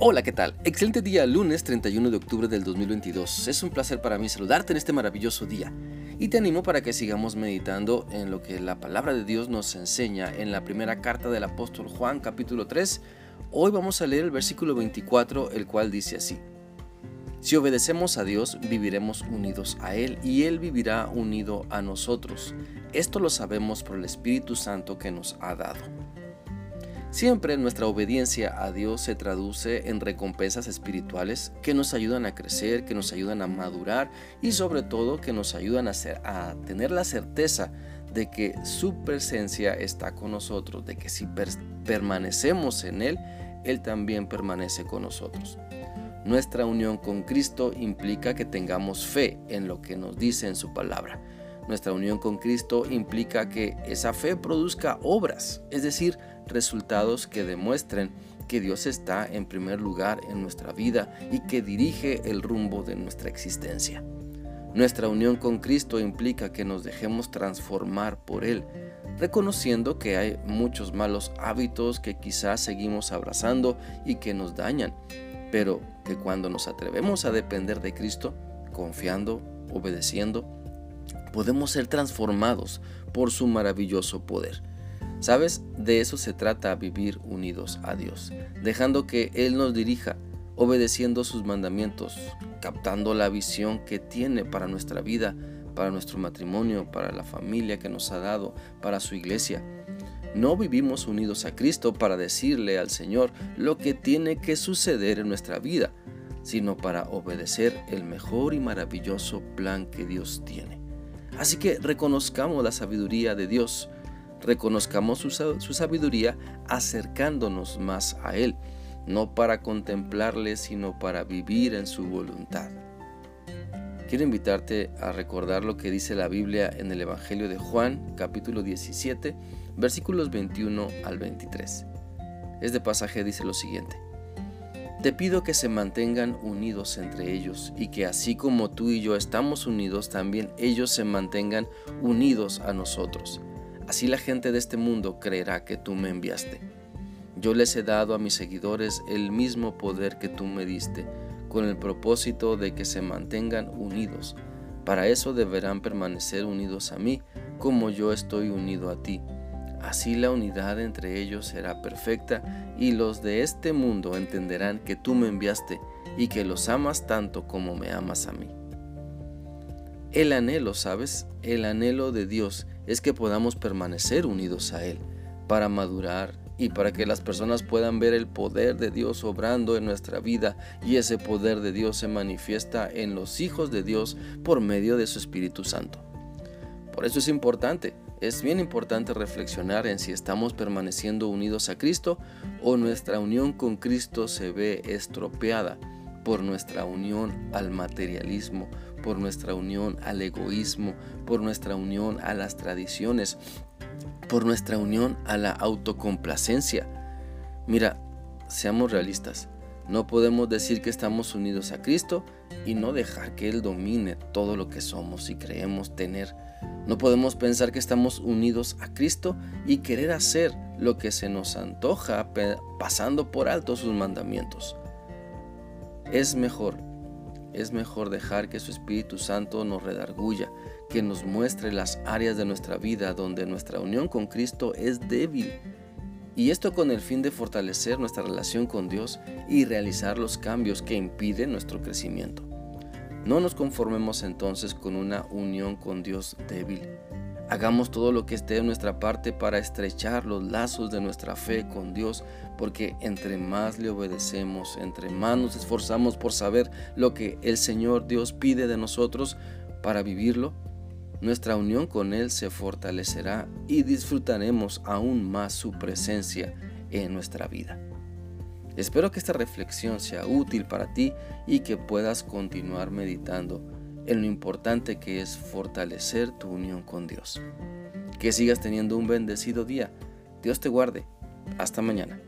Hola, ¿qué tal? Excelente día, lunes 31 de octubre del 2022. Es un placer para mí saludarte en este maravilloso día. Y te animo para que sigamos meditando en lo que la palabra de Dios nos enseña en la primera carta del apóstol Juan capítulo 3. Hoy vamos a leer el versículo 24, el cual dice así. Si obedecemos a Dios, viviremos unidos a Él y Él vivirá unido a nosotros. Esto lo sabemos por el Espíritu Santo que nos ha dado. Siempre nuestra obediencia a Dios se traduce en recompensas espirituales que nos ayudan a crecer, que nos ayudan a madurar y sobre todo que nos ayudan a, tener la certeza de que su presencia está con nosotros, de que si permanecemos en Él, Él también permanece con nosotros. Nuestra unión con Cristo implica que tengamos fe en lo que nos dice en su palabra. Nuestra unión con Cristo implica que esa fe produzca obras, es decir, resultados que demuestren que Dios está en primer lugar en nuestra vida y que dirige el rumbo de nuestra existencia. Nuestra unión con Cristo implica que nos dejemos transformar por Él, reconociendo que hay muchos malos hábitos que quizás seguimos abrazando y que nos dañan, pero que cuando nos atrevemos a depender de Cristo, confiando, obedeciendo, podemos ser transformados por su maravilloso poder. ¿Sabes? De eso se trata vivir unidos a Dios, dejando que Él nos dirija, obedeciendo sus mandamientos, captando la visión que tiene para nuestra vida, para nuestro matrimonio, para la familia que nos ha dado, para su iglesia. No vivimos unidos a Cristo para decirle al Señor lo que tiene que suceder en nuestra vida, sino para obedecer el mejor y maravilloso plan que Dios tiene. Así que reconozcamos la sabiduría de Dios, reconozcamos su, sabiduría acercándonos más a Él, no para contemplarle, sino para vivir en su voluntad. Quiero invitarte a recordar lo que dice la Biblia en el Evangelio de Juan, capítulo 17, versículos 21 al 23. Este pasaje dice lo siguiente. Te pido que se mantengan unidos entre ellos y que así como tú y yo estamos unidos, también ellos se mantengan unidos a nosotros. Así la gente de este mundo creerá que tú me enviaste. Yo les he dado a mis seguidores el mismo poder que tú me diste, con el propósito de que se mantengan unidos. Para eso deberán permanecer unidos a mí, como yo estoy unido a ti. Así la unidad entre ellos será perfecta y los de este mundo entenderán que tú me enviaste y que los amas tanto como me amas a mí. El anhelo, ¿sabes? El anhelo de Dios es que podamos permanecer unidos a Él para madurar y para que las personas puedan ver el poder de Dios obrando en nuestra vida y ese poder de Dios se manifiesta en los hijos de Dios por medio de su Espíritu Santo. Por eso es importante, es bien importante reflexionar en si estamos permaneciendo unidos a Cristo o nuestra unión con Cristo se ve estropeada por nuestra unión al materialismo, por nuestra unión al egoísmo, por nuestra unión a las tradiciones, por nuestra unión a la autocomplacencia. Mira, seamos realistas. No podemos decir que estamos unidos a Cristo y no dejar que Él domine todo lo que somos y creemos tener. No podemos pensar que estamos unidos a Cristo y querer hacer lo que se nos antoja pasando por alto sus mandamientos. Es mejor, es mejor dejar que su Espíritu Santo nos redarguya, que nos muestre las áreas de nuestra vida donde nuestra unión con Cristo es débil. Y esto con el fin de fortalecer nuestra relación con Dios y realizar los cambios que impiden nuestro crecimiento. No nos conformemos entonces con una unión con Dios débil Hagamos todo lo que esté de nuestra parte para estrechar los lazos de nuestra fe con Dios, porque entre más le obedecemos, entre más nos esforzamos por saber lo que el Señor Dios pide de nosotros para vivirlo, nuestra unión con Él se fortalecerá y disfrutaremos aún más su presencia en nuestra vida. Espero que esta reflexión sea útil para ti y que puedas continuar meditando en lo importante que es fortalecer tu unión con Dios. Que sigas teniendo un bendecido día. Dios te guarde. Hasta mañana.